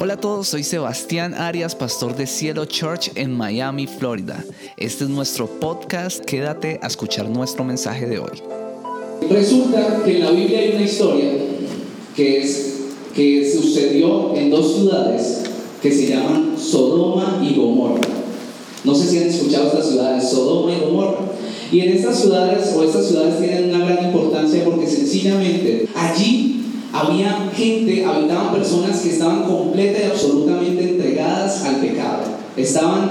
Hola a todos, soy Sebastián Arias, pastor de Cielo Church en Miami, Florida. Este es nuestro podcast, quédate a escuchar nuestro mensaje de hoy. Resulta que en la Biblia hay una historia que, es, que sucedió en dos ciudades que se llaman Sodoma y Gomorra. No sé si han escuchado estas ciudades, Sodoma y Gomorra. Y en estas ciudades, o estas ciudades tienen una gran importancia porque sencillamente allí había gente, habitaban personas que estaban completa y absolutamente entregadas al pecado. Estaban,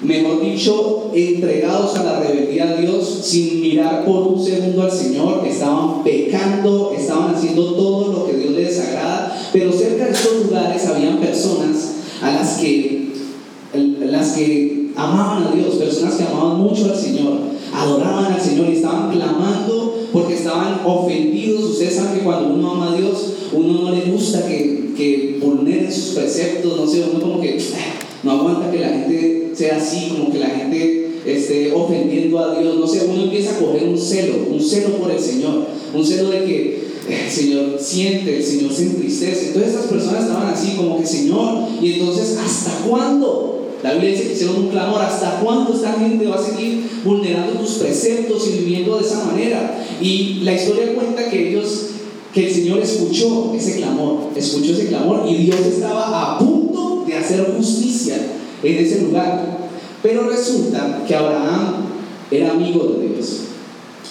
mejor dicho, entregados a la rebeldía a Dios sin mirar por un segundo al Señor. Estaban pecando, estaban haciendo todo lo que Dios les desagrada. Pero cerca de estos lugares habían personas a las que, las que amaban a Dios, personas que amaban mucho al Señor, adoraban al Señor y estaban clamando porque estaban ofendidos. Ustedes saben que cuando uno ama a Dios, uno no le gusta que, que sus preceptos, no sé, uno como que ah, no aguanta que la gente sea así, como que la gente esté ofendiendo a Dios, no sé, uno empieza a coger un celo, un celo por el Señor, un celo de que eh, el Señor siente, el Señor se entristece. Entonces estas personas estaban así como que Señor, y entonces ¿hasta cuándo? La Biblia dice que hicieron un clamor, ¿hasta cuándo esta gente va a seguir vulnerando tus preceptos y viviendo de esa manera? Y la historia cuenta que ellos, que el Señor escuchó ese clamor, escuchó ese clamor y Dios estaba a punto de hacer justicia en ese lugar. Pero resulta que Abraham era amigo de Dios.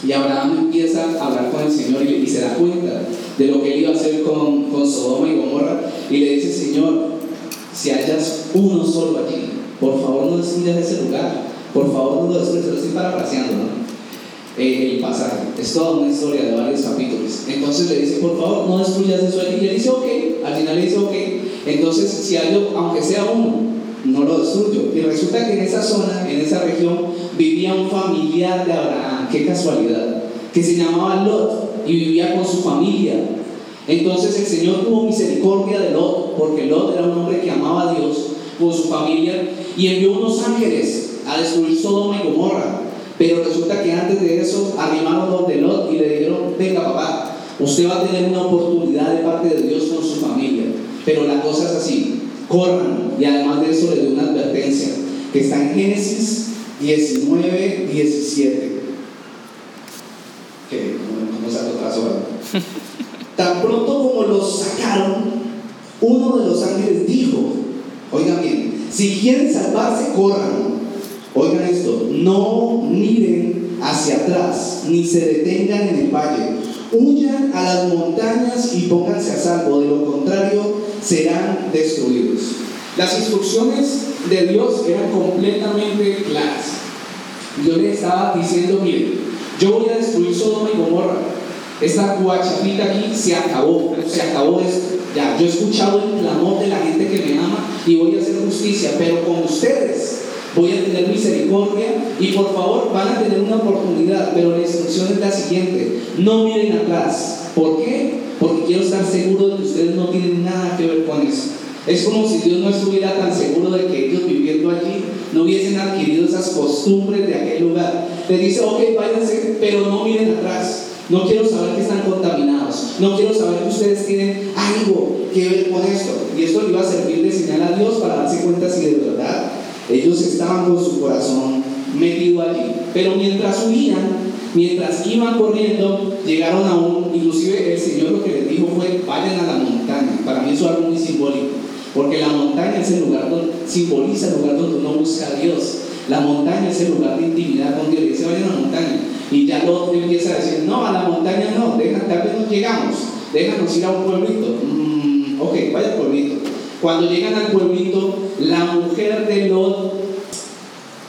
Y Abraham empieza a hablar con el Señor y, se da cuenta de lo que él iba a hacer con, con Sodoma y Gomorra. Y le dice, Señor, si hayas uno solo allí, por favor no destruyas ese lugar, por favor no destruyas, lo estoy parafraseando, ¿no? Eh, el pasaje, es toda una historia de varios capítulos. Entonces le dice, por favor no destruyas eso y le dice, ok, al final le dice, ok, entonces si hay, aunque sea uno, no lo destruyo. Y resulta que en esa zona, en esa región, vivía un familiar de Abraham, qué casualidad, que se llamaba Lot y vivía con su familia. Entonces el Señor tuvo misericordia de Lot, porque Lot era un hombre que amaba a Dios con su familia y envió unos ángeles a destruir Sodoma y Gomorra. Pero resulta que antes de eso arrimaron los de Lot y le dijeron, venga papá, usted va a tener una oportunidad de parte de Dios con su familia. Pero la cosa es así, corran. Y además de eso le dio una advertencia, que está en Génesis 19, 17. Que no saco otra horas. Tan pronto como los sacaron, uno de los ángeles dijo, oigan bien, si quieren salvarse, corran. Oigan esto, no miren hacia atrás, ni se detengan en el valle. Huyan a las montañas y pónganse a salvo, de lo contrario serán destruidos. Las instrucciones de Dios eran completamente claras. Dios le estaba diciendo, miren, yo voy a destruir Sodoma y Gomorra. Esta guachapita aquí se acabó, se acabó esto. Ya, yo he escuchado el clamor de la gente que me ama y voy a hacer justicia, pero con ustedes voy a tener misericordia y por favor van a tener una oportunidad, pero la instrucción es la siguiente, no miren atrás. ¿Por qué? Porque quiero estar seguro de que ustedes no tienen nada que ver con eso. Es como si Dios no estuviera tan seguro de que ellos viviendo allí no hubiesen adquirido esas costumbres de aquel lugar. Le dice, ok, váyanse, pero no miren atrás. No quiero saber que están contaminados. No quiero saber que ustedes tienen algo que ver con esto. Y esto le iba a servir de señal a Dios para darse cuenta si de verdad ellos estaban con su corazón metido allí. Pero mientras huían, mientras iban corriendo, llegaron a un, inclusive el Señor lo que les dijo fue, vayan a la montaña. Para mí eso es algo muy simbólico. Porque la montaña es el lugar donde simboliza el lugar donde uno busca a Dios. La montaña es el lugar de intimidad con Dios. Dice, vayan a la montaña. Y ya luego empieza a decir, no, a la montaña no, deja, tal vez no llegamos, déjanos ir a un pueblito. Mm, ok, vaya al pueblito. Cuando llegan al pueblito, la mujer de Lot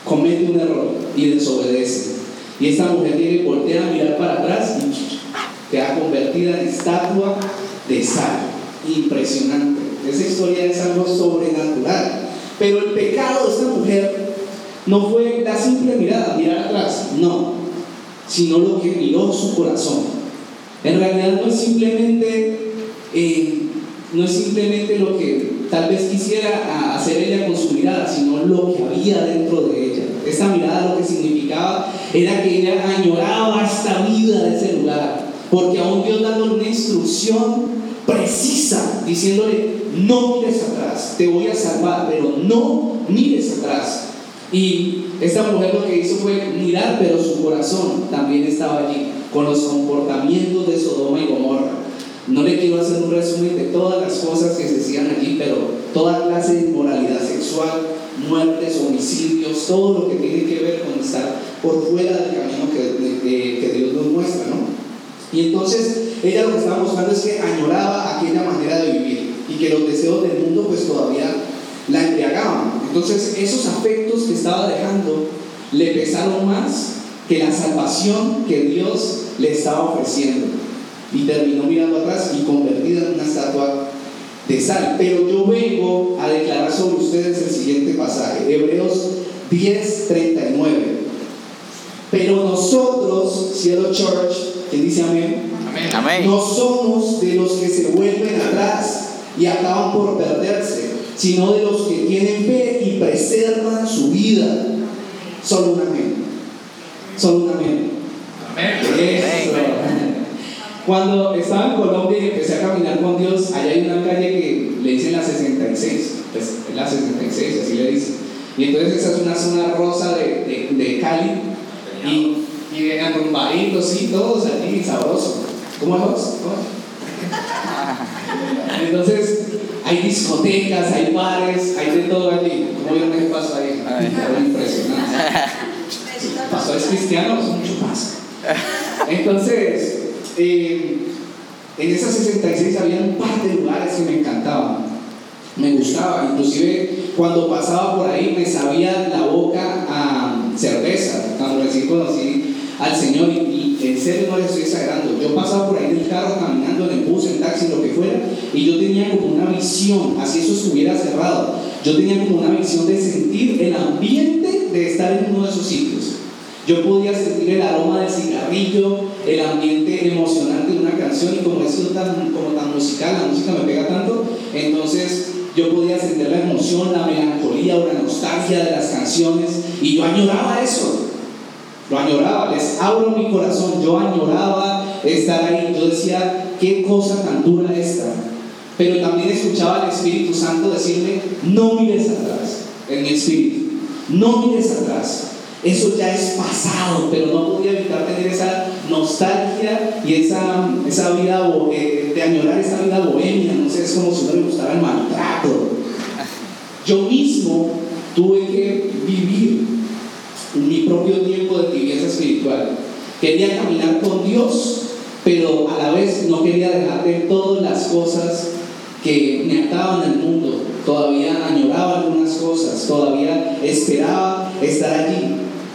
comete un error y desobedece. Y esta mujer tiene voltea a mirar para atrás y queda convertida en estatua de sal. Impresionante. Esa historia es algo sobrenatural. Pero el pecado de esta mujer no fue la simple mirada, mirar atrás, no, sino lo que miró su corazón. En realidad no es simplemente, eh, no es simplemente lo que tal vez quisiera hacer ella con su mirada, sino lo que había dentro de ella. Esta mirada lo que significaba era que ella añoraba esta vida de ese lugar, porque aún Dios dando una instrucción precisa, diciéndole, no mires atrás, te voy a salvar, pero no mires atrás. Y esta mujer lo que hizo fue mirar, pero su corazón también estaba allí, con los comportamientos de Sodoma y Gomorra. No le quiero hacer un resumen de todas las cosas que se hacían allí, pero toda clase de inmoralidad sexual, muertes, homicidios, todo lo que tiene que ver con estar por fuera del camino que, que Dios nos muestra, ¿no? Y entonces ella lo que estaba buscando es que añoraba aquella manera de vivir y que los deseos del mundo pues todavía la embriagaban. Entonces esos afectos que estaba dejando le pesaron más que la salvación que Dios le estaba ofreciendo. Y terminó mirando atrás y convertida en una estatua de sal. Pero yo vengo a declarar sobre ustedes el siguiente pasaje, Hebreos 10, 39. Pero nosotros, Cielo Church, que dice amén, amén, no somos de los que se vuelven atrás y acaban por perderse, sino de los que tienen fe y preservan su vida. Solo un amén. Solo un amén. Cuando estaba en Colombia y empecé a caminar con Dios, allá hay una calle que le dicen la 66, pues es la 66, así le dicen. Y entonces esa es una zona rosa de, de, Cali y, y de arrumbaditos, sí, todos allí, sabroso. ¿Cómo es? Entonces, hay discotecas, hay bares, hay de todo allí. ¿Cómo vieron qué pasó ahí? impresionante. Pasó es cristiano, es mucho más. Entonces, eh, en esas 66 había un par de lugares que me encantaban, me gustaba, inclusive cuando pasaba por ahí me sabía la boca a cerveza, cuando recién conocí al Señor en serio no les estoy exagerando, yo pasaba por ahí en el carro, caminando en el bus, en taxi, lo que fuera, y yo tenía como una visión, así eso estuviera cerrado, yo tenía como una visión de sentir el ambiente de estar en uno de esos sitios. Yo podía sentir el aroma del cigarrillo, el ambiente emocionante de una canción y como sido tan, como tan musical, la música me pega tanto, entonces yo podía sentir la emoción, la melancolía o la nostalgia de las canciones y yo añoraba eso. Lo añoraba, les abro mi corazón, yo añoraba estar ahí, yo decía, qué cosa tan dura esta. Pero también escuchaba al Espíritu Santo decirme, no mires atrás, en mi espíritu, no mires atrás. Eso ya es pasado, pero no podía evitar tener esa nostalgia y esa, esa vida, eh, de añorar esa vida bohemia, no sé, es como si no me gustara el maltrato. Yo mismo tuve que vivir mi propio tiempo de tibieza espiritual. Quería caminar con Dios, pero a la vez no quería dejar de todas las cosas que me ataban al mundo. Todavía añoraba algunas cosas, todavía esperaba estar allí.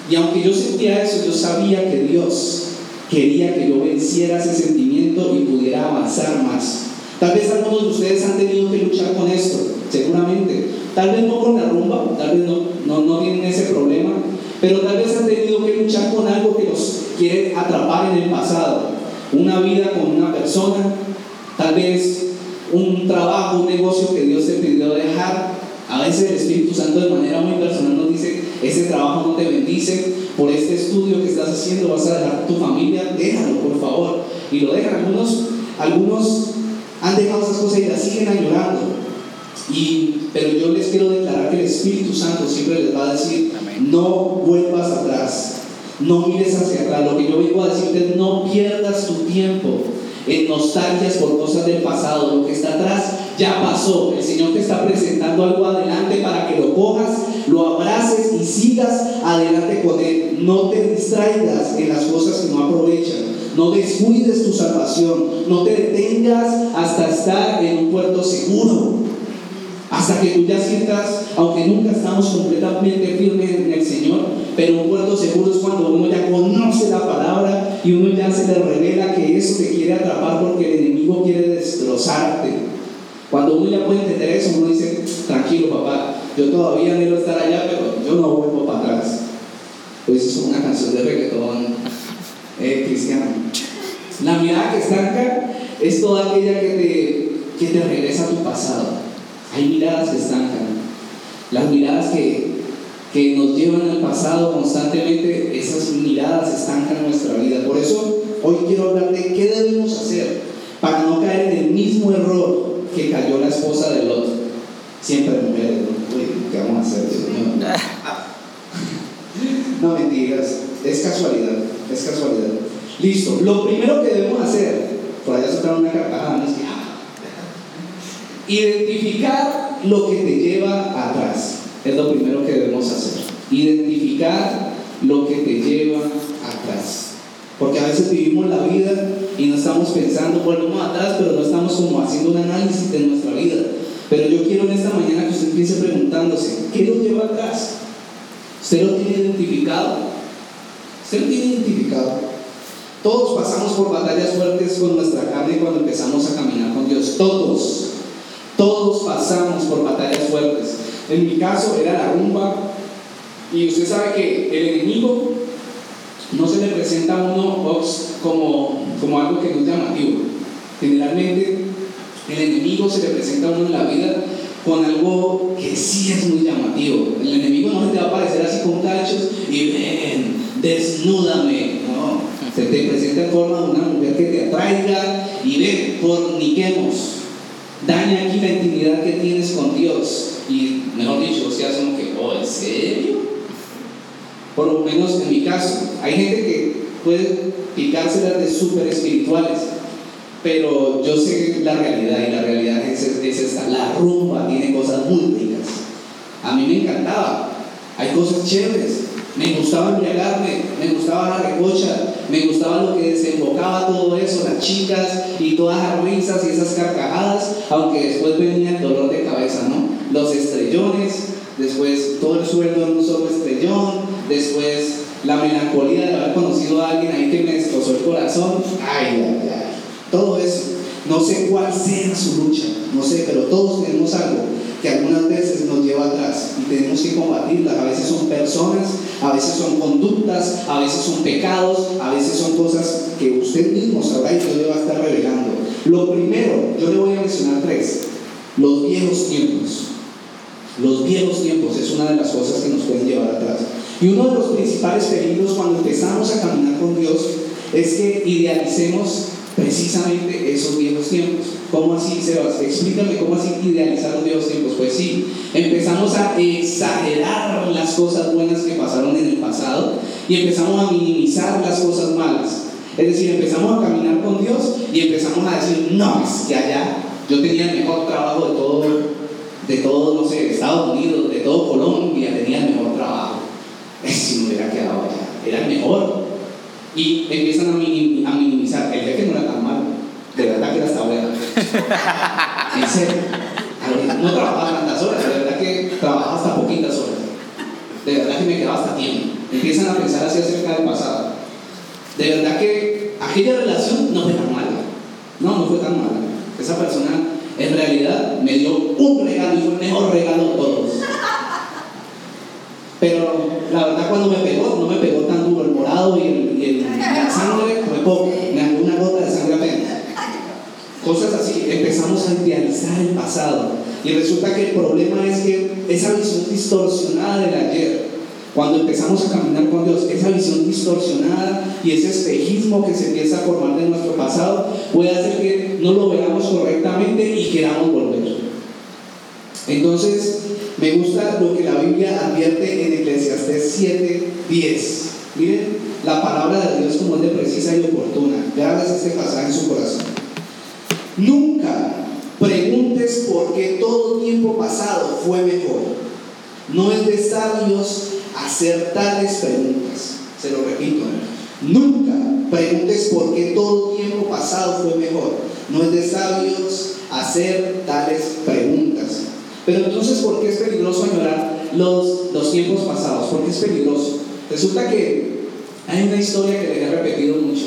Y aunque yo sentía eso, yo sabía que Dios quería que yo venciera ese sentimiento y pudiera avanzar más. Tal vez algunos de ustedes han tenido que luchar con esto, seguramente. Tal vez no con la rumba, tal vez no, no, no tienen ese problema, pero tal vez han tenido que luchar con algo que los quiere atrapar en el pasado. Una vida con una persona, tal vez un trabajo, un negocio que Dios te pidió dejar. A veces el Espíritu Santo de manera muy personal nos dice, ese trabajo no te bendice, por este estudio que estás haciendo vas a dejar tu familia, déjalo por favor. Y lo dejan. Algunos, algunos han dejado esas cosas y las siguen añorando. Y, pero yo les quiero declarar que el Espíritu Santo siempre les va a decir, no vuelvas atrás, no mires hacia atrás. Lo que yo vengo a decirte es no pierdas tu tiempo en nostalgias por cosas del pasado. Lo que está atrás ya pasó. El Señor te está presentando algo adelante para que lo cojas, lo abraces y sigas adelante con Él. No te distraigas en las cosas que no aprovechan. No descuides tu salvación. No te detengas hasta estar en un puerto seguro. Hasta que tú ya sientas, aunque nunca estamos completamente firmes en el Señor, pero un puerto seguro es cuando uno ya conoce la palabra y uno ya se le revela que eso te quiere atrapar porque el enemigo quiere destrozarte. Cuando uno ya puede entender eso, uno dice, tranquilo papá, yo todavía anhelo estar allá, pero yo no vuelvo para atrás. Pues es una canción de reggaetón eh, cristiana. La mirada que estanca es toda aquella que te, que te regresa a tu pasado. Hay miradas que estancan. Las miradas que, que nos llevan al pasado constantemente, esas miradas estancan nuestra vida. Por eso hoy quiero hablar de qué debemos hacer para no caer en el mismo error que cayó la esposa de Lot. Siempre mujeres, ¿no? ¿qué vamos a hacer? Dios mío? No mentiras, es casualidad, es casualidad. Listo, lo primero que debemos hacer, por allá soltaron una carcajada, ¿no? Es que, ah, Identificar lo que te lleva atrás es lo primero que debemos hacer. Identificar lo que te lleva atrás. Porque a veces vivimos la vida y no estamos pensando, volvemos atrás, pero no estamos como haciendo un análisis de nuestra vida. Pero yo quiero en esta mañana que usted empiece preguntándose, ¿qué lo lleva atrás? ¿Usted lo tiene identificado? ¿Usted lo tiene identificado? Todos pasamos por batallas fuertes con nuestra carne cuando empezamos a caminar con Dios. Todos. Todos pasamos por batallas fuertes. En mi caso era la rumba. Y usted sabe que el enemigo no se le presenta a uno como, como algo que no es llamativo. Generalmente el enemigo se le presenta a uno en la vida con algo que sí es muy llamativo. El enemigo no se te va a aparecer así con cachos y ven, desnúdame. Se te presenta en forma de una mujer que te atraiga y ven, forniquemos. Daña aquí la intimidad que tienes con Dios. Y mejor dicho, se hace como que, oh, ¿en serio? Por lo menos en mi caso, hay gente que puede picárselas de súper espirituales, pero yo sé la realidad y la realidad es, es esta. La rumba tiene cosas muy ricas. A mí me encantaba. Hay cosas chéveres. Me gustaba embriagarme, me gustaba la recocha, me gustaba lo que desembocaba todo eso, las chicas y todas las risas y esas carcajadas, aunque después venía el dolor de cabeza, ¿no? Los estrellones, después todo el sueldo en un solo estrellón, después la melancolía de haber conocido a alguien ahí que me destrozó el corazón, ay, ay, ay, todo eso. No sé cuál sea su lucha, no sé, pero todos tenemos algo que algunas veces nos lleva atrás y tenemos que combatirlas. A veces son personas, a veces son conductas, a veces son pecados, a veces son cosas que usted mismo sabrá y yo le va a estar revelando. Lo primero, yo le voy a mencionar tres. Los viejos tiempos. Los viejos tiempos es una de las cosas que nos pueden llevar atrás. Y uno de los principales peligros cuando empezamos a caminar con Dios es que idealicemos precisamente esos viejos tiempos. ¿Cómo así, Sebas? Explícame cómo así idealizar los viejos tiempos. Pues sí, empezamos a exagerar las cosas buenas que pasaron en el pasado y empezamos a minimizar las cosas malas. Es decir, empezamos a caminar con Dios y empezamos a decir, no, es que allá yo tenía el mejor trabajo de todo, de todo, no sé, Estados Unidos, de todo Colombia, tenía el mejor trabajo. Si me hubiera quedado allá, era el mejor. Y empiezan a, minim- a minimizar. El jefe no era tan malo, de verdad que era hasta bueno. En serio. No trabajaba tantas horas, de verdad que trabajaba hasta poquitas horas. De verdad que me quedaba hasta tiempo. Empiezan a pensar así acerca del pasado. De verdad que aquella relación no fue tan mala. No, no fue tan mala. Esa persona en realidad me dio un regalo y fue el mejor regalo de todos. Pero la verdad cuando me pegó, no me pegó tan duro el morado y, sangre me dejó una gota de sangre apenas. Cosas así, empezamos a idealizar el pasado. Y resulta que el problema es que esa visión distorsionada del ayer, cuando empezamos a caminar con Dios, esa visión distorsionada y ese espejismo que se empieza a formar de nuestro pasado, puede hacer que no lo veamos correctamente y queramos volver. Entonces, me gusta lo que la Biblia advierte en Eclesiastés 7, 10. Miren la palabra de Dios como es de precisa y oportuna. Grábase este pasaje en su corazón. Nunca preguntes por qué todo tiempo pasado fue mejor. No es de sabios hacer tales preguntas. Se lo repito. Nunca preguntes por qué todo tiempo pasado fue mejor. No es de sabios hacer tales preguntas. Pero entonces, ¿por qué es peligroso añorar los, los tiempos pasados? ¿Por qué es peligroso? Resulta que hay una historia que les he repetido mucho.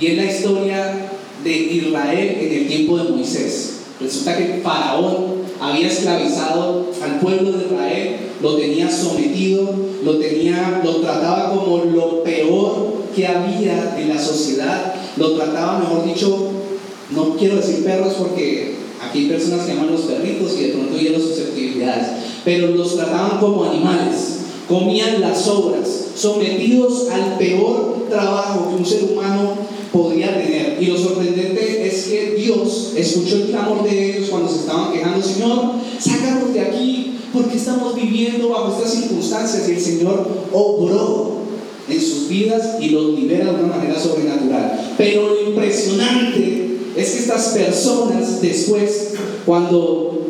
Y es la historia de Israel en el tiempo de Moisés. Resulta que Faraón había esclavizado al pueblo de Israel, lo tenía sometido, lo, tenía, lo trataba como lo peor que había en la sociedad, lo trataba, mejor dicho, no quiero decir perros porque aquí hay personas que llaman los perritos y de pronto ya las susceptibilidades, pero los trataban como animales, comían las obras, sometidos al peor trabajo que un ser humano podría tener. Y lo sorprendente es que Dios escuchó el clamor de ellos cuando se estaban quejando, Señor, sácanos de aquí, porque estamos viviendo bajo estas circunstancias. Y el Señor obró en sus vidas y los libera de una manera sobrenatural. Pero lo impresionante es que estas personas después, cuando,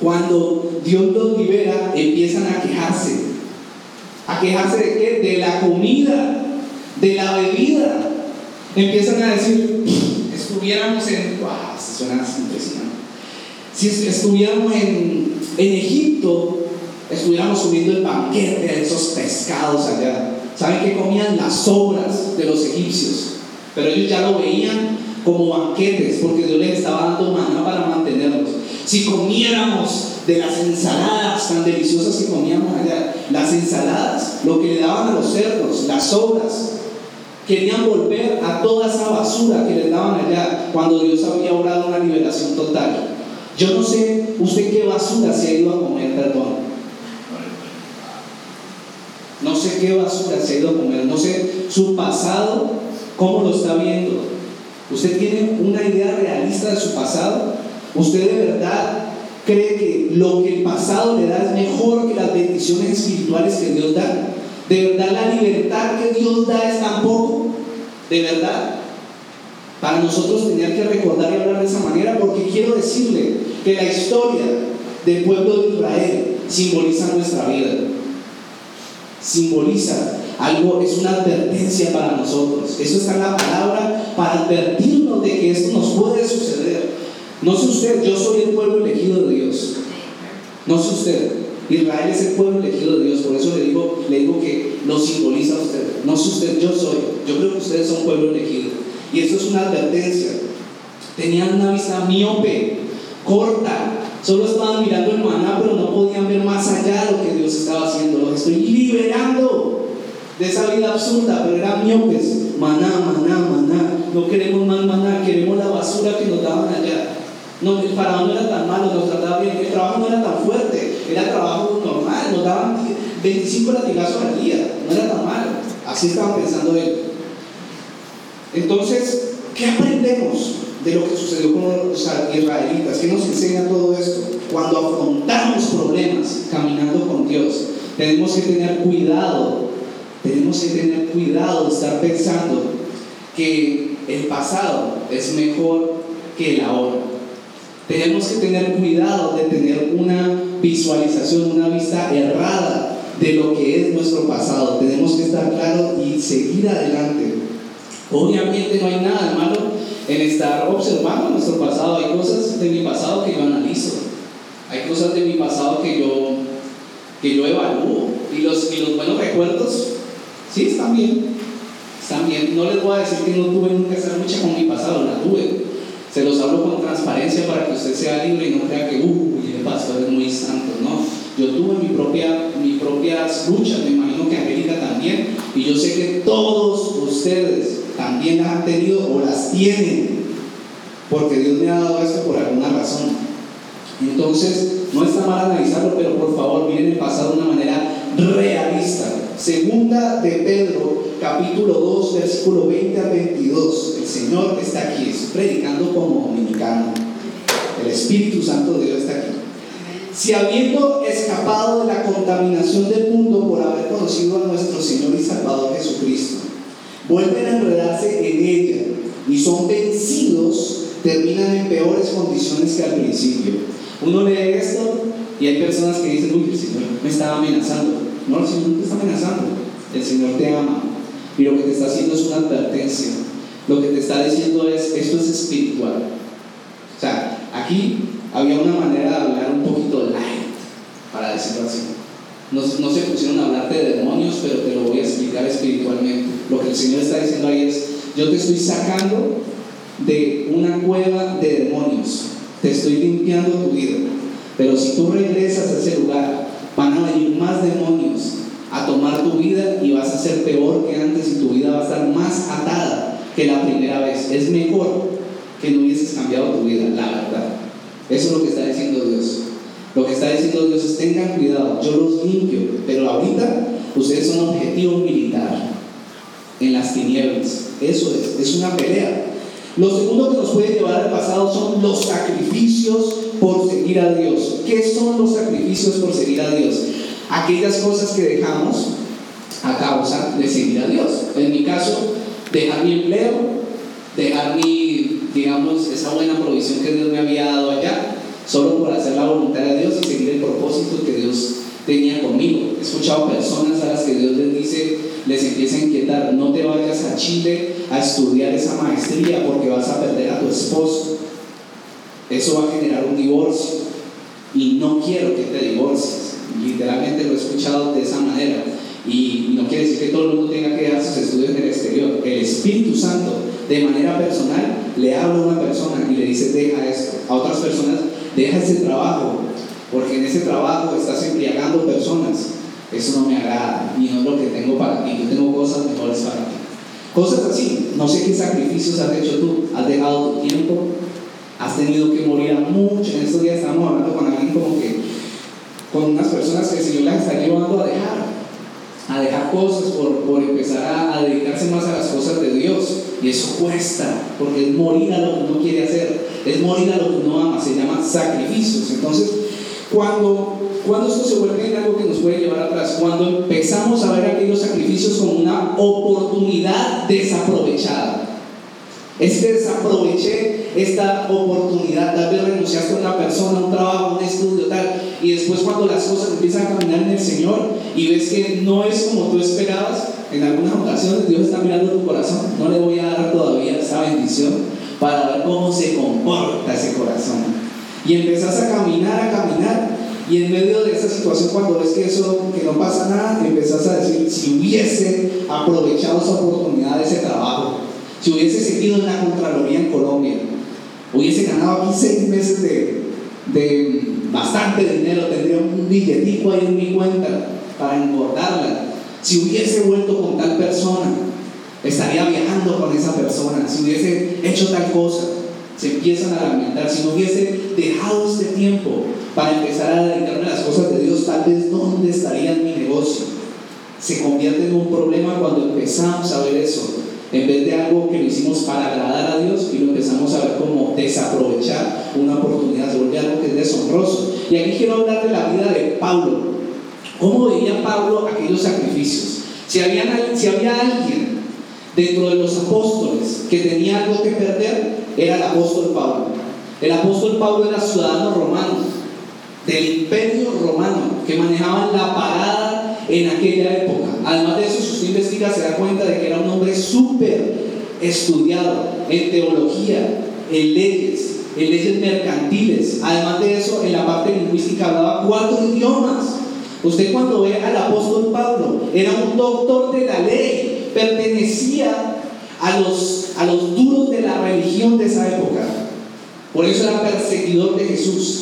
cuando Dios los libera, empiezan a quejarse. ¿A quejarse de qué? De la comida, de la bebida. Empiezan a decir, estuviéramos en... ¡Wow! suena impresionante. Si estuviéramos en, en Egipto, estuviéramos subiendo el banquete de esos pescados allá. ¿Saben qué comían? Las sobras de los egipcios. Pero ellos ya lo veían como banquetes, porque Dios les estaba dando maná para mantenerlos. Si comiéramos de las ensaladas tan deliciosas que comíamos allá, las ensaladas, lo que le daban a los cerdos, las sobras, querían volver a toda esa basura que les daban allá cuando Dios había obrado una liberación total. Yo no sé usted qué basura se ha ido a comer, perdón. No sé qué basura se ha ido a comer, no sé su pasado, cómo lo está viendo. ¿Usted tiene una idea realista de su pasado? ¿Usted de verdad cree que lo que el pasado le da es mejor que las bendiciones espirituales que Dios da? ¿De verdad la libertad que Dios da es tan poco? ¿De verdad? Para nosotros tener que recordar y hablar de esa manera, porque quiero decirle que la historia del pueblo de Israel simboliza nuestra vida simboliza algo, es una advertencia para nosotros. Eso está en la palabra para advertirnos de que esto nos puede suceder. No sé usted, yo soy el pueblo elegido de Dios. No sé usted. Israel es el pueblo elegido de Dios, por eso le digo, le digo que lo simboliza a usted. No sé usted, yo soy. Yo creo que ustedes son pueblo elegido. Y esto es una advertencia. Tenían una vista miope, corta, Solo estaban mirando el maná, pero no podían ver más allá lo que Dios estaba haciendo. Los estoy liberando de esa vida absurda, pero eran miopes. Maná, maná, maná. No queremos más maná, queremos la basura que nos daban allá. No, el faraón no era tan malo, nos trataba bien. El trabajo no era tan fuerte, era trabajo normal. Nos daban 25 latigazos al día, no era tan malo. Así estaban pensando ellos. Entonces, ¿qué aprendemos? de lo que sucedió con los israelitas. ¿Qué nos enseña todo esto? Cuando afrontamos problemas caminando con Dios, tenemos que tener cuidado, tenemos que tener cuidado de estar pensando que el pasado es mejor que el ahora. Tenemos que tener cuidado de tener una visualización, una vista errada de lo que es nuestro pasado. Tenemos que estar claros y seguir adelante. Obviamente no hay nada malo en estar observando nuestro pasado. Hay cosas de mi pasado que yo analizo, hay cosas de mi pasado que yo, que yo evalúo. Y los, y los buenos recuerdos, sí, están bien, están bien. No les voy a decir que no tuve nunca esa lucha con mi pasado, la tuve. Se los hablo con transparencia para que usted sea libre y no crea que, uh, el pastor es muy santo, no. Yo tuve mi propia, mis propias luchas, me imagino que América también, y yo sé que todos ustedes también las han tenido o las tienen, porque Dios me ha dado esto por alguna razón. Entonces, no está mal analizarlo, pero por favor miren el pasado de una manera realista. Segunda de Pedro, capítulo 2, versículo 20 a 22. El Señor está aquí, predicando como dominicano. El Espíritu Santo de Dios está aquí. Si habiendo escapado de la contaminación del mundo por haber conocido a nuestro Señor y Salvador Jesucristo, vuelven a enredarse en ella y son vencidos, terminan en peores condiciones que al principio. Uno lee esto y hay personas que dicen, uy, el Señor me está amenazando. No, el Señor no te está amenazando, el Señor te ama. Y lo que te está haciendo es una advertencia. Lo que te está diciendo es, esto es espiritual. O sea, aquí había una manera de hablar un poquito light, para decirlo así. No, no se pusieron a hablar de demonios, pero te lo voy a explicar espiritualmente. Lo que el Señor está diciendo ahí es, yo te estoy sacando de una cueva de demonios, te estoy limpiando tu vida. Pero si tú regresas a ese lugar, van a venir más demonios a tomar tu vida y vas a ser peor que antes y tu vida va a estar más atada que la primera vez. Es mejor que no hubieses cambiado tu vida, la verdad. Eso es lo que está diciendo Dios. Lo que está diciendo Dios es tengan cuidado, yo los limpio, pero ahorita ustedes son objetivo militar. en las tinieblas. Eso es, es una pelea. Lo segundo que nos puede llevar al pasado son los sacrificios por seguir a Dios. ¿Qué son los sacrificios por seguir a Dios? Aquellas cosas que dejamos a causa de seguir a Dios. En mi caso, dejar mi empleo, dejar mi, digamos, esa buena provisión que Dios me había dado allá, solo por hacer la voluntad de Dios y seguir el propósito que Dios tenía conmigo. He escuchado personas a las que Dios les dice, les empieza a inquietar, no te vayas a Chile a estudiar esa maestría porque vas a perder a tu esposo. Eso va a generar un divorcio y no quiero que te divorcies. Literalmente lo he escuchado de esa manera. Y no quiere decir que todo el mundo tenga que dar sus estudios en el exterior. El Espíritu Santo, de manera personal, le habla a una persona y le dice, deja esto. A otras personas, deja ese trabajo, porque en ese trabajo estás embriagando personas. Eso no me agrada y no es lo que tengo para ti. Yo tengo cosas mejores para ti. Cosas así. No sé qué sacrificios has hecho tú. Has dejado tu tiempo. Has tenido que morir a mucho. En estos días estamos hablando con alguien como que, con unas personas que el Señor las está llevando a dejar a dejar cosas por, por empezar a, a, dedicarse más a las cosas de Dios. Y eso cuesta, porque es morir a lo que uno quiere hacer, es morir a lo que uno ama, se llama sacrificios. Entonces, cuando, cuando esto se vuelve en algo que nos puede llevar atrás, cuando empezamos a ver aquellos sacrificios como una oportunidad desaprovechada. Es que desaproveché esta oportunidad, tal vez renunciaste a una persona, un trabajo, un estudio, tal, y después cuando las cosas empiezan a caminar en el Señor y ves que no es como tú esperabas, en algunas ocasiones Dios está mirando tu corazón, no le voy a dar todavía esa bendición para ver cómo se comporta ese corazón. Y empezás a caminar, a caminar, y en medio de esa situación, cuando ves que eso, que no pasa nada, empezás a decir, si hubiese aprovechado esa oportunidad de ese trabajo, si hubiese seguido en la Contraloría en Colombia, hubiese ganado aquí seis meses de, bastante dinero, tendría un billetico ahí en mi cuenta para engordarla. Si hubiese vuelto con tal persona, estaría viajando con esa persona. Si hubiese hecho tal cosa, se empiezan a lamentar. Si no hubiese dejado este tiempo para empezar a dedicarme a las cosas de Dios, tal vez dónde estaría mi negocio. Se convierte en un problema cuando empezamos a ver eso en vez de algo que lo hicimos para agradar a Dios y lo empezamos a ver como desaprovechar una oportunidad, se vuelve algo que es deshonroso. Y aquí quiero hablar de la vida de Pablo. ¿Cómo veía Pablo aquellos sacrificios? Si había, si había alguien dentro de los apóstoles que tenía algo que perder, era el apóstol Pablo. El apóstol Pablo era ciudadano romano, del imperio romano, que manejaban la parada en aquella época. Además de eso, si se da cuenta de que era un hombre súper estudiado en teología, en leyes, en leyes mercantiles. Además de eso, en la parte lingüística hablaba cuatro idiomas. Usted cuando ve al apóstol Pablo, era un doctor de la ley, pertenecía a los, a los duros de la religión de esa época. Por eso era perseguidor de Jesús.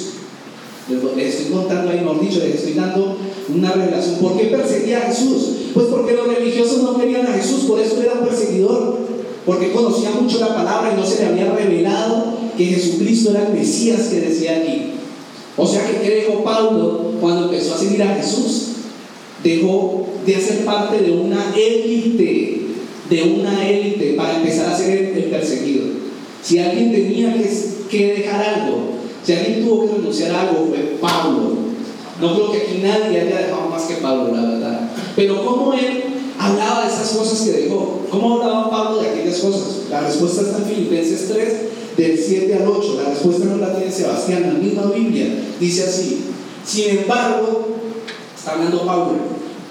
Les estoy contando ahí, mejor dicho, les estoy dando una revelación. ¿Por qué perseguía a Jesús? Pues porque los religiosos no querían a Jesús, por eso era perseguidor. Porque conocía mucho la palabra y no se le había revelado que Jesucristo era el Mesías que decía aquí. O sea que, ¿qué dejó Pablo cuando empezó a seguir a Jesús? Dejó de hacer parte de una élite, de una élite, para empezar a ser el, perseguido. Si alguien tenía que, que dejar algo, si alguien tuvo que renunciar a algo, fue Pablo. No creo que aquí nadie haya dejado más que Pablo, la verdad. Pero ¿cómo él hablaba de esas cosas que dejó? ¿Cómo hablaba Pablo de aquellas cosas? La respuesta está en Filipenses 3, del 7 al 8. La respuesta no la tiene Sebastián, la misma Biblia. Dice así. Sin embargo, está hablando Pablo,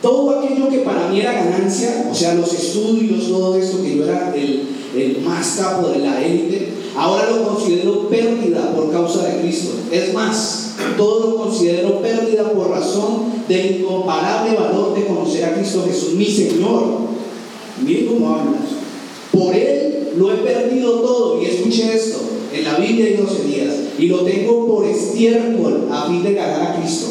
todo aquello que para mí era ganancia, o sea, los estudios, todo esto, que yo era el, el más capo de la élite, ahora lo considero pérdida por causa de Cristo. Es más, todo lo considero pérdida por razón del incomparable valor de conocer a Cristo Jesús, mi Señor. Miren cómo hablas. Por Él lo he perdido todo. Y escuche esto, en la Biblia hay 12 días. Y lo tengo por estiércol a fin de ganar a Cristo.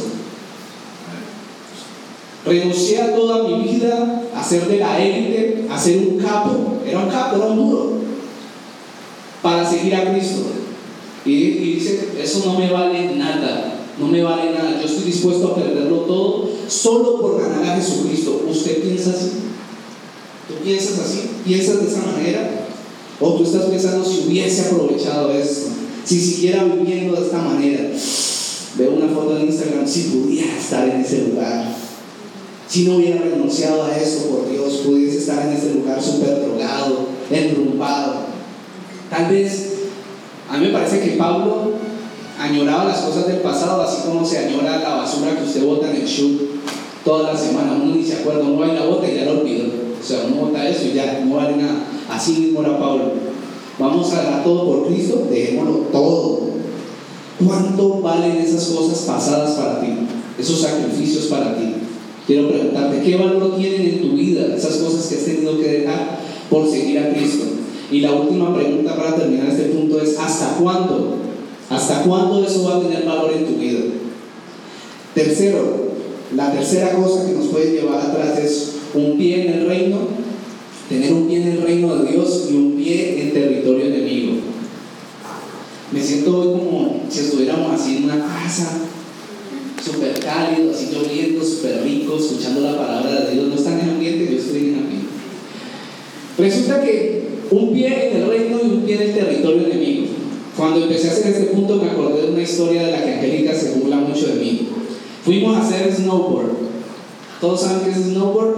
Renuncié a toda mi vida a ser de la élite, a ser un capo. Era un capo, era un duro. Para seguir a Cristo. Y, y dice, eso no me vale nada. No me vale nada. Yo estoy dispuesto a perderlo todo solo por ganar a Jesucristo. ¿Usted piensa así? ¿Tú piensas así? ¿Piensas de esa manera? ¿O tú estás pensando si hubiese aprovechado esto? Si siguiera viviendo de esta manera. Veo una foto en Instagram, si pudiera estar en ese lugar. Si no hubiera renunciado a eso, por Dios, pudiese estar en ese lugar súper drogado, enrumbado. Tal vez, a mí me parece que Pablo añoraba las cosas del pasado, así como se añora la basura que usted bota en el shoot toda la semana. Uno ni se acuerda, uno va y la bota y ya lo olvidó. O sea, uno bota eso y ya no vale nada. Así mismo era Pablo. Vamos a dar todo por Cristo, dejémoslo todo. ¿Cuánto valen esas cosas pasadas para ti? Esos sacrificios para ti. Quiero preguntarte, ¿qué valor tienen en tu vida esas cosas que has tenido que dejar por seguir a Cristo? Y la última pregunta para terminar este punto es, ¿hasta cuándo? ¿Hasta cuándo eso va a tener valor en tu vida? Tercero, la tercera cosa que nos puede llevar atrás es un pie en el reino, tener un pie en el reino de Dios y un pie en territorio enemigo. Me siento hoy como si estuviéramos así en una casa, súper cálido, así lloviendo, súper rico, escuchando la palabra de Dios. No están en el ambiente, yo estoy en el ambiente. Resulta que un pie en el reino y un pie en el territorio enemigo. Cuando empecé a hacer este punto me acordé de una historia de la que Angélica se burla mucho de mí. Fuimos a hacer snowboard. ¿Todos saben qué es snowboard?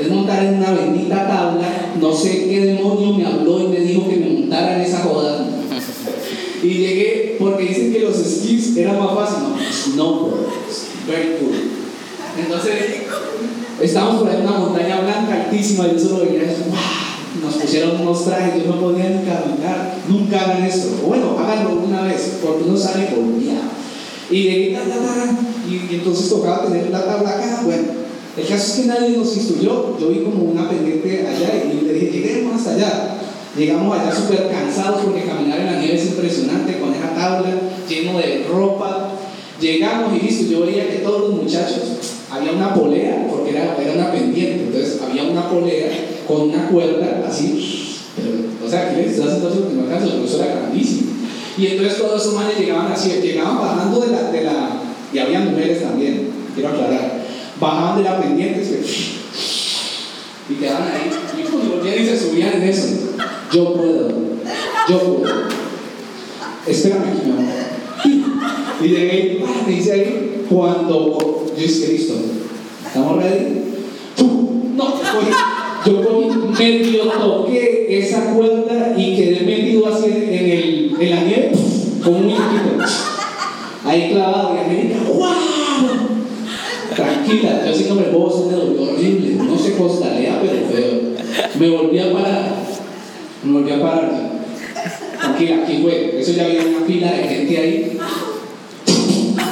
Es montar en una bendita tabla. No sé qué demonio me habló y me dijo que me montara en esa joda. Y llegué porque dicen que los skis eran más fáciles. No, snowboard. Very cool. Entonces, estábamos por ahí en una montaña blanca altísima y yo solo veía eso. Nos pusieron unos trajes, yo no podía ni caminar. Nunca hagan eso. Bueno, háganlo una vez, porque uno sale por día. Y ta, ta, ta, y, y entonces tocaba tener la tabla acá. Bueno, el caso es que nadie nos instruyó. Yo vi como una pendiente allá y le dije, lleguemos hasta allá. Llegamos allá súper cansados porque caminar en la nieve es impresionante con esa tabla lleno de ropa. Llegamos y listo, yo veía que todos los muchachos, había una polea, porque era, era una pendiente, entonces había una polea con una cuerda así, o sea, que les estás haciendo eso que no alcanza, pero eso era grandísimo. Y entonces todos esos manes llegaban así, llegaban bajando de la, de la, y había mujeres también, quiero aclarar, bajaban de la pendiente y quedaban ahí, y volvían y se subían en eso. Yo puedo, yo puedo. Espérame aquí, mi amor. Y llegué, me dice ahí, cuando yo dije, listo, ¿estamos ready? ¡Pum! No, cogí, yo medio toqué esa cuerda y quedé metido así en, el, en la nieve, como un chiquito. Ahí clavado, y América, ¡guau! Tranquila, yo haciéndome el bobo se me dolió horrible, no se costalea, pero feo. Me volví a parar, me volví a parar. Tranquila, aquí fue, eso ya había una pila de gente ahí.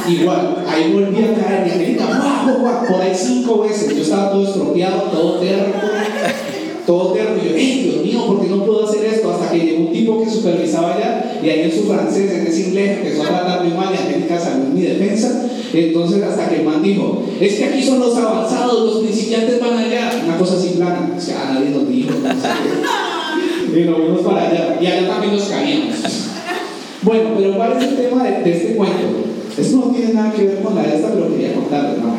Igual, ahí volví a caer por ahí cinco veces. Yo estaba todo estropeado, todo terco, todo terco. Yo, ¡ay, Dios mío, por qué no puedo hacer esto! Hasta que llegó un tipo que supervisaba allá y ahí en su francés, en ese inglés, empezó a tratarme mal y Angélica salió en mi defensa. Entonces, hasta que el man dijo, es que aquí son los avanzados, los principiantes van allá. Una cosa así plana. O sea, nadie nos dijo, no. Y nos fuimos para allá. Y allá también nos caíamos. Bueno, pero ¿cuál es el tema de este cuento? Esto no tiene nada que ver con la de esta, pero quería contarles, no.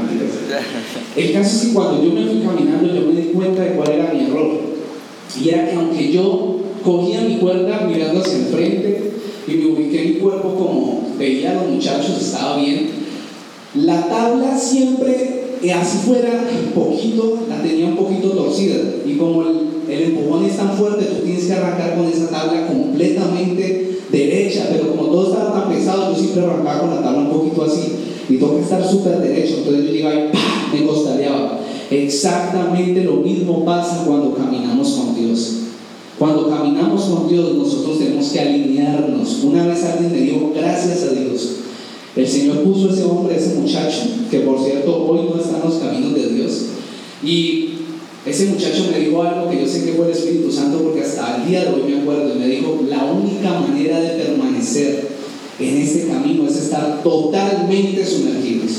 El caso es que cuando yo me fui caminando, yo me di cuenta de cuál era mi error. Y era que aunque yo cogía mi cuerda mirando hacia el frente y me ubiqué mi cuerpo como veía a los muchachos, estaba bien, la tabla siempre, eh, así fuera poquito, la tenía un poquito torcida. Y como el empujón es tan fuerte, tú tienes que arrancar con esa tabla completamente derecha, pero como todo estaba tan pesado, yo siempre arrancaba con la tabla un poquito así. Y tengo que estar súper derecho, entonces yo llegaba y ¡pah! me costaleaba. Exactamente lo mismo pasa cuando caminamos con Dios. Cuando caminamos con Dios, nosotros tenemos que alinearnos. Una vez alguien me dijo, gracias a Dios. El Señor puso ese hombre, ese muchacho, que por cierto hoy no está en los caminos de Dios. Y ese muchacho me dijo algo que yo sé que fue el Espíritu Santo porque hasta el día de hoy me acuerdo. Y me dijo, la única manera de permanecer en este camino es estar totalmente sumergidos.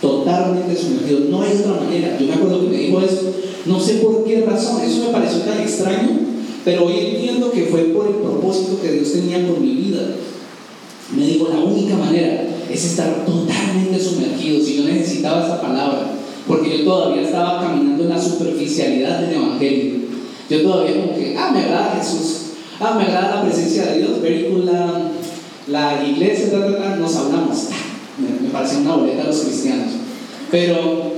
Totalmente sumergidos. No hay otra manera. Yo me acuerdo que me dijo eso. No sé por qué razón. Eso me pareció tan extraño. Pero hoy entiendo que fue por el propósito que Dios tenía con mi vida. Me dijo, la única manera es estar totalmente sumergidos. Y yo necesitaba esa palabra. Porque yo todavía estaba caminando en la superficialidad del Evangelio. Yo todavía como que, ah, me agrada Jesús, ah, me agrada la presencia de Dios, cool la, iglesia, nos hablamos. Me, me parecía una boleta a los cristianos. Pero,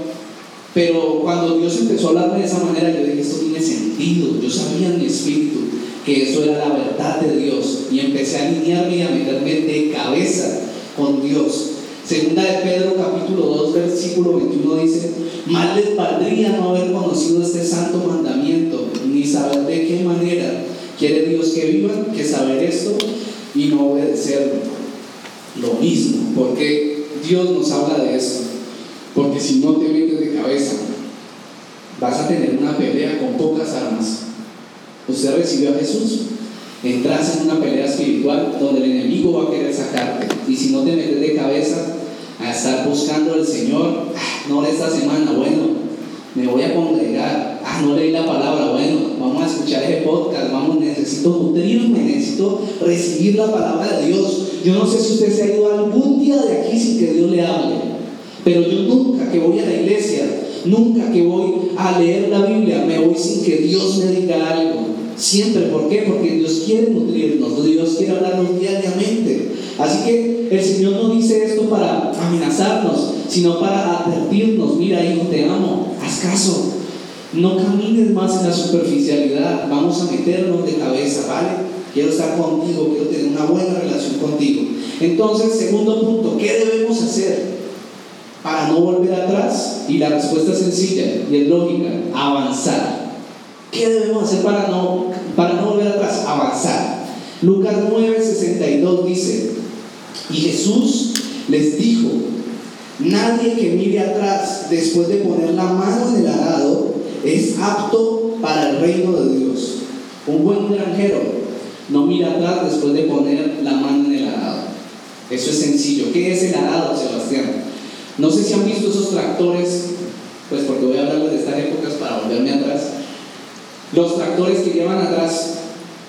pero cuando Dios empezó a hablarme de esa manera, yo dije, esto tiene sentido. Yo sabía en mi espíritu que eso era la verdad de Dios y empecé a alinearme y a meterme de cabeza con Dios. Segunda de Pedro capítulo 2 versículo 21 dice, mal les valdría no haber conocido este santo mandamiento, ni saber de qué manera quiere Dios que vivan, que saber esto y no obedecerlo. Lo mismo, porque Dios nos habla de esto. Porque si no te metes de cabeza, vas a tener una pelea con pocas armas. Usted recibió a Jesús, entras en una pelea espiritual donde el enemigo va a querer sacarte. Y si no te metes de cabeza a estar buscando al Señor, ah, no esta semana, bueno, me voy a congregar, ah, no leí la palabra, bueno, vamos a escuchar ese podcast, vamos, necesito nutrirme, necesito recibir la palabra de Dios. Yo no sé si usted se ha ido algún día de aquí sin que Dios le hable, pero yo nunca que voy a la iglesia, nunca que voy a leer la Biblia, me voy sin que Dios me diga algo. Siempre, ¿por qué? Porque Dios quiere nutrirnos, Dios quiere hablarnos diariamente. Así que el Señor no dice esto para amenazarnos, sino para advertirnos, mira hijo, te amo, haz caso. No camines más en la superficialidad, vamos a meternos de cabeza, ¿vale? Quiero estar contigo, quiero tener una buena relación contigo. Entonces, segundo punto, ¿qué debemos hacer para no volver atrás? Y la respuesta es sencilla y es lógica, avanzar. ¿Qué debemos hacer para no, para no volver atrás? Avanzar. Lucas 9:62 dice, y Jesús les dijo, nadie que mire atrás después de poner la mano en el arado es apto para el reino de Dios. Un buen granjero no mira atrás después de poner la mano en el arado. Eso es sencillo. ¿Qué es el arado, Sebastián? No sé si han visto esos tractores, pues porque voy a hablar de estas épocas para volverme atrás los tractores que llevan atrás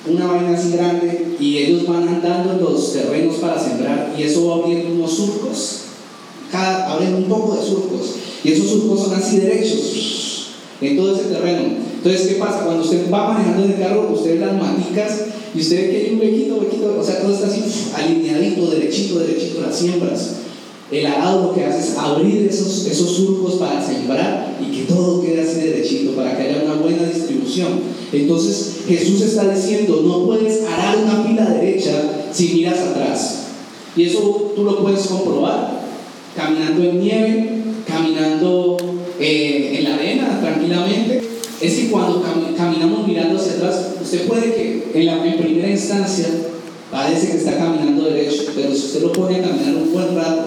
una vaina así grande y ellos van andando en los terrenos para sembrar y eso va abriendo unos surcos, cada, abren un poco de surcos y esos surcos son así derechos en todo ese terreno. Entonces, ¿qué pasa? Cuando usted va manejando en el carro, usted ve las maticas y usted ve que hay un huequito, huequito, o sea, todo está así alineadito, derechito, derechito, las siembras. El arado lo que hace es abrir esos, esos surcos para sembrar y que todo quede así derechito, para que haya una buena distribución. Entonces Jesús está diciendo, no puedes arar una fila derecha si miras atrás. Y eso tú lo puedes comprobar caminando en nieve, caminando eh, en la arena tranquilamente. Es que cuando caminamos mirando hacia atrás, usted puede que en la primera instancia parece que está caminando derecho, pero si usted lo pone a caminar un buen rato,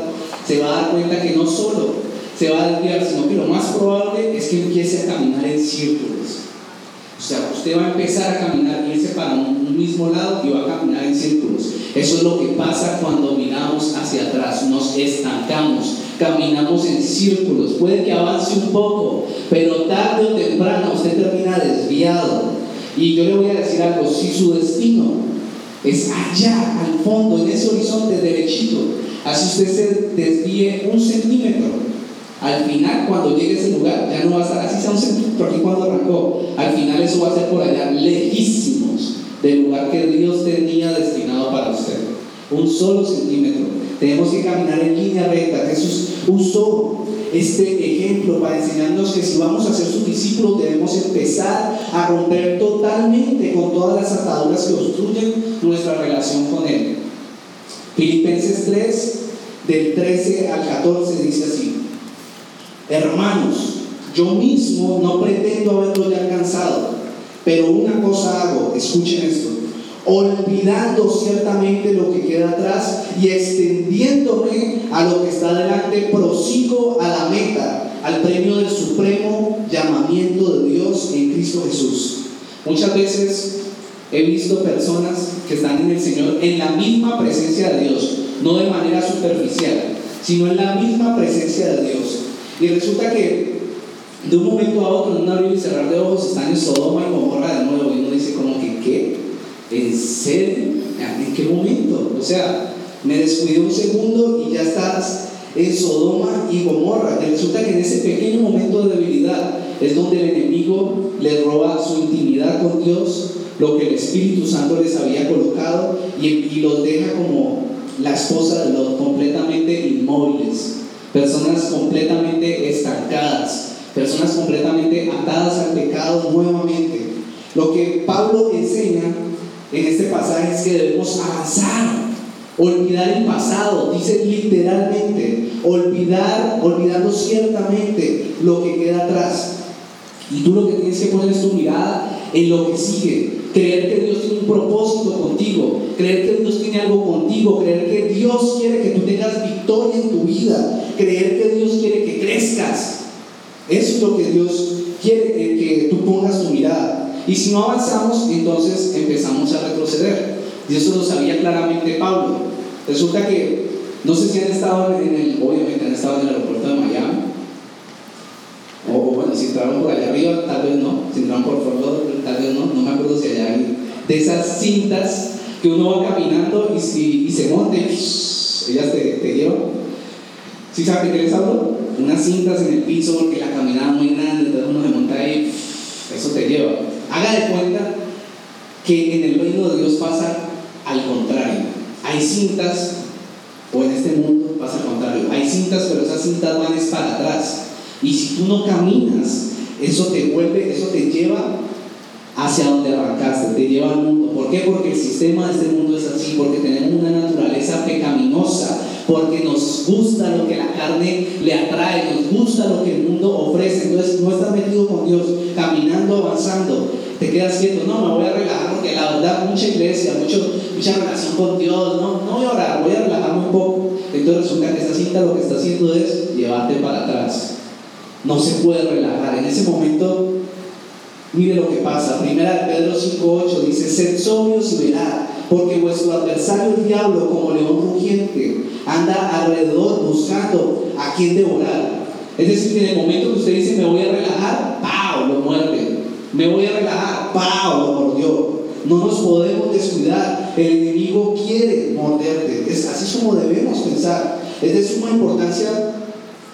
se va a dar cuenta que no solo se va a desviar, sino que lo más probable es que empiece a caminar en círculos. O sea, usted va a empezar a caminar, irse para un mismo lado y va a caminar en círculos. Eso es lo que pasa cuando miramos hacia atrás, nos estancamos, caminamos en círculos. Puede que avance un poco, pero tarde o temprano usted termina desviado. Y yo le voy a decir algo, si su destino es allá, al fondo, en ese horizonte derechito, Así usted se desvíe un centímetro. Al final, cuando llegue a ese lugar, ya no va a estar así sea un centímetro aquí cuando arrancó. Al final eso va a ser por allá lejísimos del lugar que Dios tenía destinado para usted. Un solo centímetro. Tenemos que caminar en línea recta. Jesús usó este ejemplo para enseñarnos que si vamos a ser sus discípulos debemos empezar a romper totalmente con todas las ataduras que obstruyen nuestra relación con Él. Filipenses 3, del 13 al 14, dice así, hermanos, yo mismo no pretendo haberlo ya alcanzado, pero una cosa hago, escuchen esto, olvidando ciertamente lo que queda atrás y extendiéndome a lo que está delante, prosigo a la meta, al premio del supremo llamamiento de Dios en Cristo Jesús. Muchas veces he visto personas que están en el Señor en la misma presencia de Dios, no de manera superficial, sino en la misma presencia de Dios. Y resulta que de un momento a otro, en un abrir y cerrar de ojos, están en Sodoma y Gomorra de nuevo. Y uno dice como que, ¿qué? ¿En serio? ¿En qué momento? O sea, me descuidé un segundo y ya estás en Sodoma y Gomorra. Y resulta que en ese pequeño momento de debilidad es donde el enemigo le roba su intimidad con Dios, lo que el Espíritu Santo les había colocado y, los deja como la esposa los completamente inmóviles, personas completamente estancadas, personas completamente atadas al pecado nuevamente. Lo que Pablo enseña en este pasaje es que debemos avanzar, olvidar el pasado, dice literalmente, olvidar, olvidando ciertamente lo que queda atrás. Y tú lo que tienes que poner es tu mirada en lo que sigue, creer que Dios tiene un propósito contigo, creer que Dios tiene algo contigo, creer que Dios quiere que tú tengas victoria en tu vida, creer que Dios quiere que crezcas. Eso es lo que Dios quiere que tú pongas tu mirada. Y si no avanzamos, entonces empezamos a retroceder. Y eso lo sabía claramente Pablo. Resulta que, no sé si han estado en el, obviamente han estado en el aeropuerto de Miami. O, bueno, si entraron por allá arriba, tal vez no. Si entraron por Fort tal vez no. No me acuerdo si hay de esas cintas que uno va caminando y, si, y se monte, ellas te, te llevan. ¿Sí saben de qué les hablo? Unas cintas en el piso porque la caminada muy grande, entonces uno se monta ahí, eso te lleva. Haga de cuenta que en el reino de Dios pasa al contrario. Hay cintas, o en este mundo pasa al contrario. Hay cintas, pero esas cintas van es para atrás. Y si tú no caminas, eso te vuelve, eso te lleva hacia donde arrancaste, te lleva al mundo. ¿Por qué? Porque el sistema de este mundo es así, porque tenemos una naturaleza pecaminosa, porque nos gusta lo que la carne le atrae, nos gusta lo que el mundo ofrece. Entonces no estás metido con Dios, caminando, avanzando. Te quedas quieto, no, me voy a relajar porque la verdad, mucha iglesia, mucho, mucha relación con Dios, no, no voy a orar, voy a relajarme un poco. Entonces resulta que esta cinta lo que está haciendo es llevarte para atrás. No se puede relajar. En ese momento Mire lo que pasa. Primera de Pedro 5.8 dice, sed sobrios y velad, porque vuestro adversario el diablo, como león rugiente, anda alrededor buscando a quien devorar. Es decir, en el momento que usted dice, me voy a relajar, ¡pau! lo muerde. Me voy a relajar, ¡pau! lo mordió. No nos podemos descuidar. El enemigo quiere morderte. Es así como debemos pensar. Es de suma importancia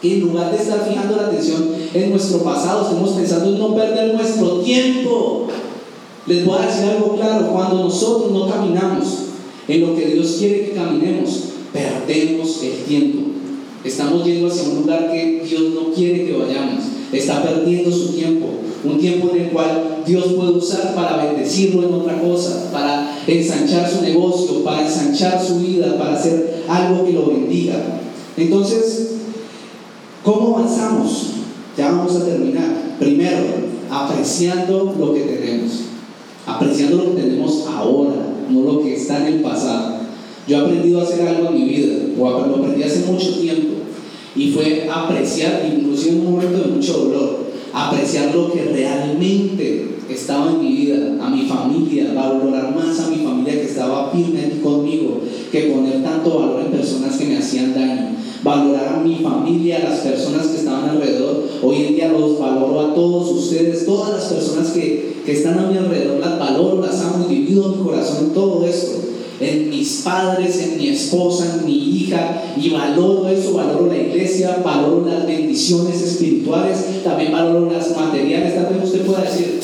en lugar de estar fijando la atención en nuestro pasado, estamos pensando en no perder nuestro tiempo. Les voy a decir algo claro, cuando nosotros no caminamos en lo que Dios quiere que caminemos, perdemos el tiempo. Estamos yendo hacia un lugar que Dios no quiere que vayamos. Está perdiendo su tiempo. Un tiempo en el cual Dios puede usar para bendecirlo en otra cosa, para ensanchar su negocio, para ensanchar su vida, para hacer algo que lo bendiga. Entonces, ¿Cómo avanzamos? Ya vamos a terminar. Primero, apreciando lo que tenemos. Apreciando lo que tenemos ahora, no lo que está en el pasado. Yo he aprendido a hacer algo en mi vida, o lo aprendí hace mucho tiempo, y fue apreciar, inclusive en un momento de mucho dolor, apreciar lo que realmente estaba en mi vida, a mi familia, valorar más a mi familia que estaba firme aquí conmigo, que poner tanto valor en personas que me hacían daño valorar a mi familia, a las personas que estaban alrededor. Hoy en día los valoro a todos ustedes, todas las personas que, que están a mi alrededor, las valoro, las amo divido mi corazón en todo esto. En mis padres, en mi esposa, en mi hija, y valoro eso, valoro la iglesia, valoro las bendiciones espirituales, también valoro las materiales. Tal vez usted pueda decir,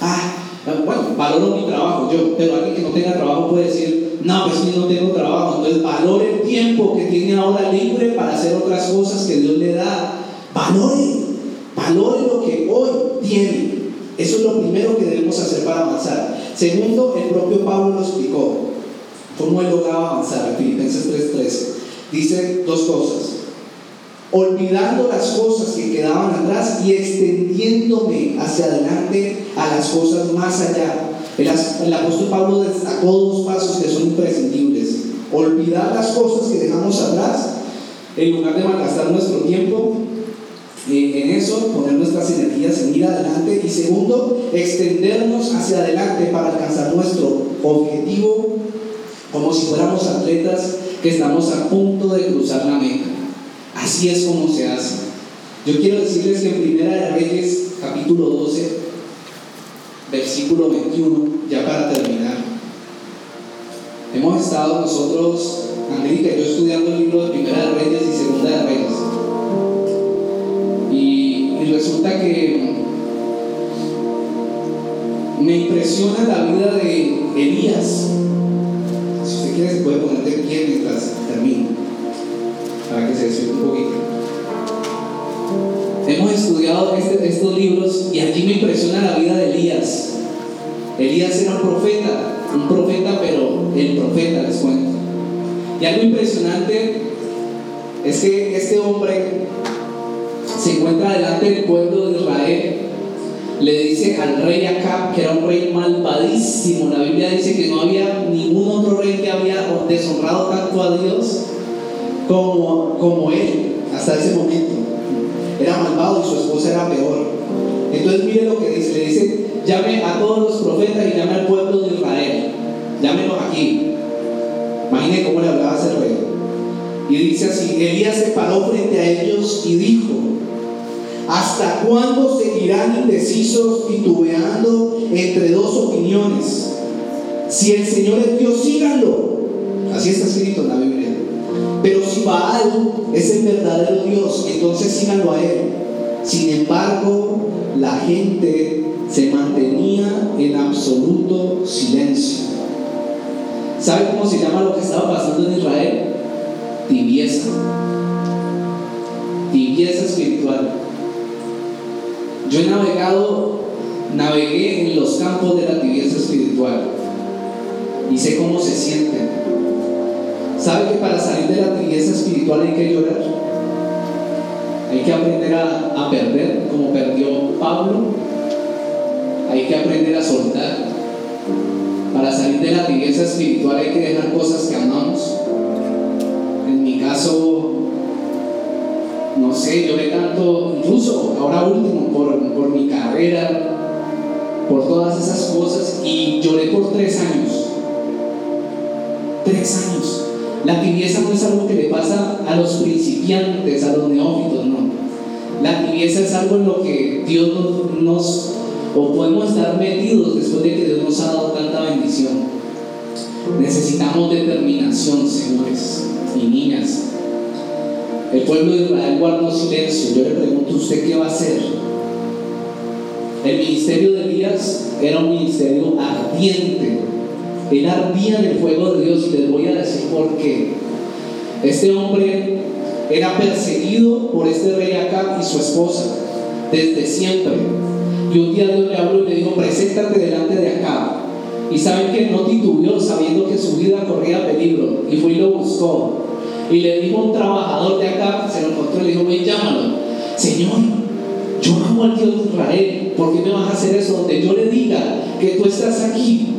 ah, bueno, valoro mi trabajo, yo, pero alguien que no tenga trabajo puede decir, no, pues yo no tengo trabajo. Entonces valore el tiempo que tiene ahora libre para hacer otras cosas que Dios le da. Valore, valore lo que hoy tiene. Eso es lo primero que debemos hacer para avanzar. Segundo, el propio Pablo lo explicó. ¿Cómo él lograba avanzar? En Filipenses 3:13. Dice dos cosas. Olvidando las cosas que quedaban atrás y extendiéndome hacia adelante a las cosas más allá el, apóstol Pablo destacó dos pasos que son imprescindibles. Olvidar las cosas que dejamos atrás, en lugar de malgastar nuestro tiempo eh, en eso, poner nuestras energías en ir adelante. Y segundo, extendernos hacia adelante para alcanzar nuestro objetivo como si fuéramos atletas que estamos a punto de cruzar la meta. Así es como se hace. Yo quiero decirles que en Primera de Reyes, capítulo 12, versículo 21, ya para terminar. Hemos estado nosotros Angélica y yo estudiando el libro de Primera de Reyes y Segunda de Reyes. Y, resulta que me impresiona la vida de Elías. Si usted quiere, se puede poner de pie mientras termino, para que se despierte un poquito. Hemos estudiado este- estos libros y aquí me impresiona la vida de Elías. Elías era un profeta, un profeta, pero el profeta, les cuento. Y algo impresionante es que este hombre se encuentra delante del pueblo de Israel le dice al rey Acab, que era un rey malvadísimo. La Biblia dice que no había ningún otro rey que había deshonrado tanto a Dios como, como él hasta ese momento. Era malvado y su esposa era peor. Entonces mire lo que dice, le dice, llame a todos los profetas y llame al pueblo de Israel. Llámenos aquí. Imagine cómo le hablaba ese rey. Y dice así, Elías se paró frente a ellos y dijo, ¿Hasta cuándo seguirán indecisos titubeando entre dos opiniones? Si el Señor es Dios, síganlo. Así está escrito en la Biblia. Pero si Baal es el verdadero Dios, entonces síganlo a él. Sin embargo, la gente se mantenía en absoluto silencio. ¿Sabe cómo se llama lo que estaba pasando en Israel? Tibieza. Tibieza espiritual. Yo he navegado, navegué en los campos de la tibieza espiritual y sé cómo se siente. ¿Sabe que para salir de la tibieza espiritual hay que llorar? Hay que aprender a, a perder, como perdió Pablo. Hay que aprender a soltar. Para salir de la tibieza espiritual hay que dejar cosas que amamos. En mi caso, no sé, lloré tanto, incluso ahora último, por, por mi carrera, por todas esas cosas, y lloré por tres años. Tres años. La tibieza no es algo que le pasa a los principiantes, a los neófitos, no. La tibieza es algo en lo que Dios nos, o podemos estar metidos después de que Dios nos ha dado tanta bendición. Necesitamos determinación, señores y niñas. El pueblo de Israel guardó silencio. Yo le pregunto a usted qué va a hacer. El ministerio de Elías era un ministerio ardiente. Él ardía en el fuego de Dios y les voy a decir por qué. Este hombre era perseguido por este rey Acab y su esposa desde siempre. Y un día Dios le habló y le dijo, preséntate delante de Acab. Y saben que no titubeó sabiendo que su vida corría peligro. Y fue y lo buscó. Y le dijo a un trabajador de acá, se lo encontró y le dijo, ven, llámalo. Señor, yo amo al Dios de Israel. ¿Por qué me vas a hacer eso? Donde yo le diga que tú estás aquí.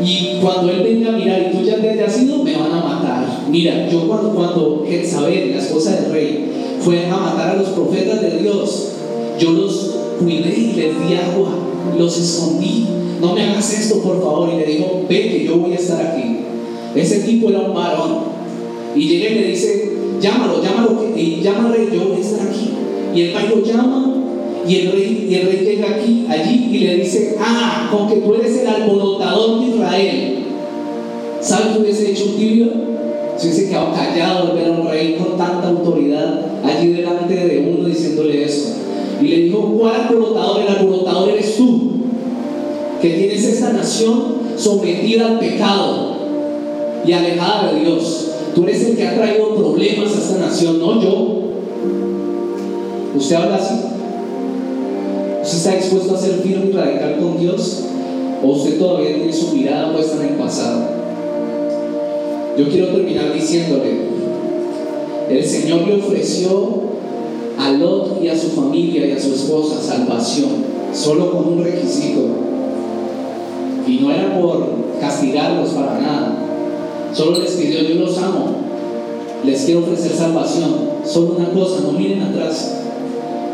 Y cuando él venga a mirar y tú ya te hayas ido, me van a matar. Mira, yo cuando, cuando Jezabel, la esposa del rey, fue a matar a los profetas de Dios, yo los cuidé y les di agua, los escondí. No me hagas esto, por favor. Y le dijo, ve que yo voy a estar aquí. Ese tipo era un varón. Y llega y le dice, llámalo, llámalo, y al rey, yo voy a estar aquí. Y el lo llama, y el rey, y el rey llega aquí, allí, y le dice, ah, con que tú eres el alborotador de Israel. ¿Sabes qué hubiese hecho un tibio? Se hubiese quedado callado al ver a un rey con tanta autoridad allí delante de uno diciéndole eso. Y le dijo, ¿cuál alborotador? El alborotador eres tú, que tienes esta nación sometida al pecado y alejada de Dios. Tú eres el que ha traído problemas a esta nación, no yo. ¿Usted habla así? ¿Usted está dispuesto a ser firme y radical con Dios? ¿O usted todavía tiene su mirada puesta en el pasado? Yo quiero terminar diciéndole, el Señor le ofreció a Lot y a su familia y a su esposa salvación, solo con un requisito. Y no era por castigarlos para nada. Solo les pidió, yo los amo. Les quiero ofrecer salvación. Solo una cosa, no miren atrás.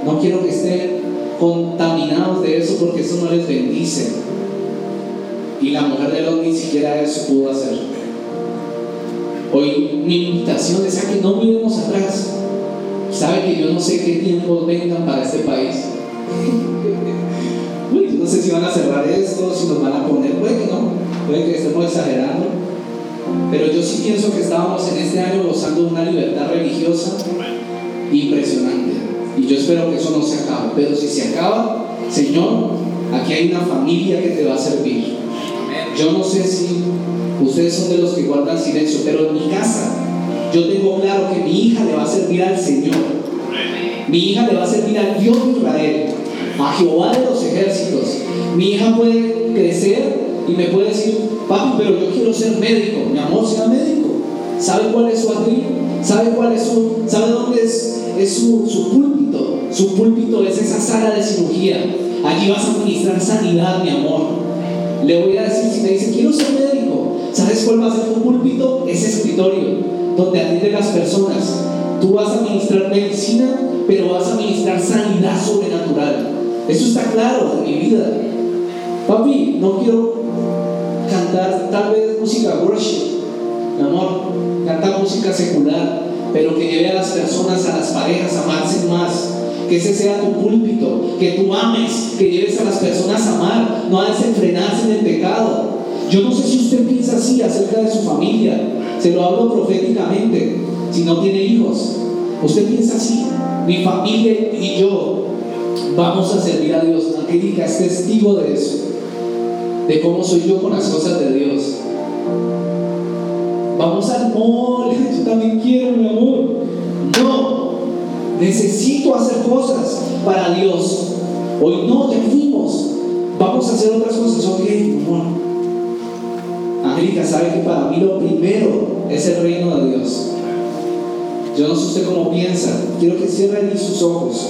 No quiero que estén contaminados de eso porque eso no les bendice. Y la mujer de Lot ni siquiera eso pudo hacer. Hoy mi invitación es a que no miremos atrás. Sabe que yo no sé qué tiempos vengan para este país. Uy, no sé si van a cerrar esto, si nos van a poner, puede que no, puede que estemos exagerando. Pero yo sí pienso que estábamos en este año gozando de una libertad religiosa impresionante. Y yo espero que eso no se acabe. Pero si se acaba, Señor, aquí hay una familia que te va a servir. Yo no sé si ustedes son de los que guardan silencio, pero en mi casa yo tengo claro que mi hija le va a servir al Señor. Mi hija le va a servir al Dios de Israel, a Jehová de los ejércitos. Mi hija puede crecer y me puede decir, papi, pero yo quiero ser médico. Mi amor, sea médico. ¿Sabe cuál es su atril? ¿Sabe cuál es su, dónde es, es su, su púlpito? Su púlpito es esa sala de cirugía. Allí vas a administrar sanidad, mi amor. Le voy a decir, si me dice, quiero ser médico, ¿sabes cuál va a ser tu púlpito? Ese escritorio donde atiende las personas. Tú vas a administrar medicina, pero vas a administrar sanidad sobrenatural. Eso está claro en mi vida. Papi, no quiero cantar tal vez música worship, mi amor, cantar música secular, pero que lleve a las personas, a las parejas a amarse más. Que ese sea tu púlpito, que tú ames, que lleves a las personas a amar, no a desenfrenarse en el pecado. Yo no sé si usted piensa así acerca de su familia, se lo hablo proféticamente, si no tiene hijos. Usted piensa así, mi familia y yo vamos a servir a Dios. Angélica es testigo de eso, de cómo soy yo con las cosas de Dios. Vamos al mall, yo también quiero, mi amor. No, necesito hacer cosas para Dios. Hoy no, ya fuimos. Vamos a hacer otras cosas, ok, amor. Angélica sabe que para mí lo primero es el reino de Dios. Yo no sé usted cómo piensa. Quiero que cierren sus ojos.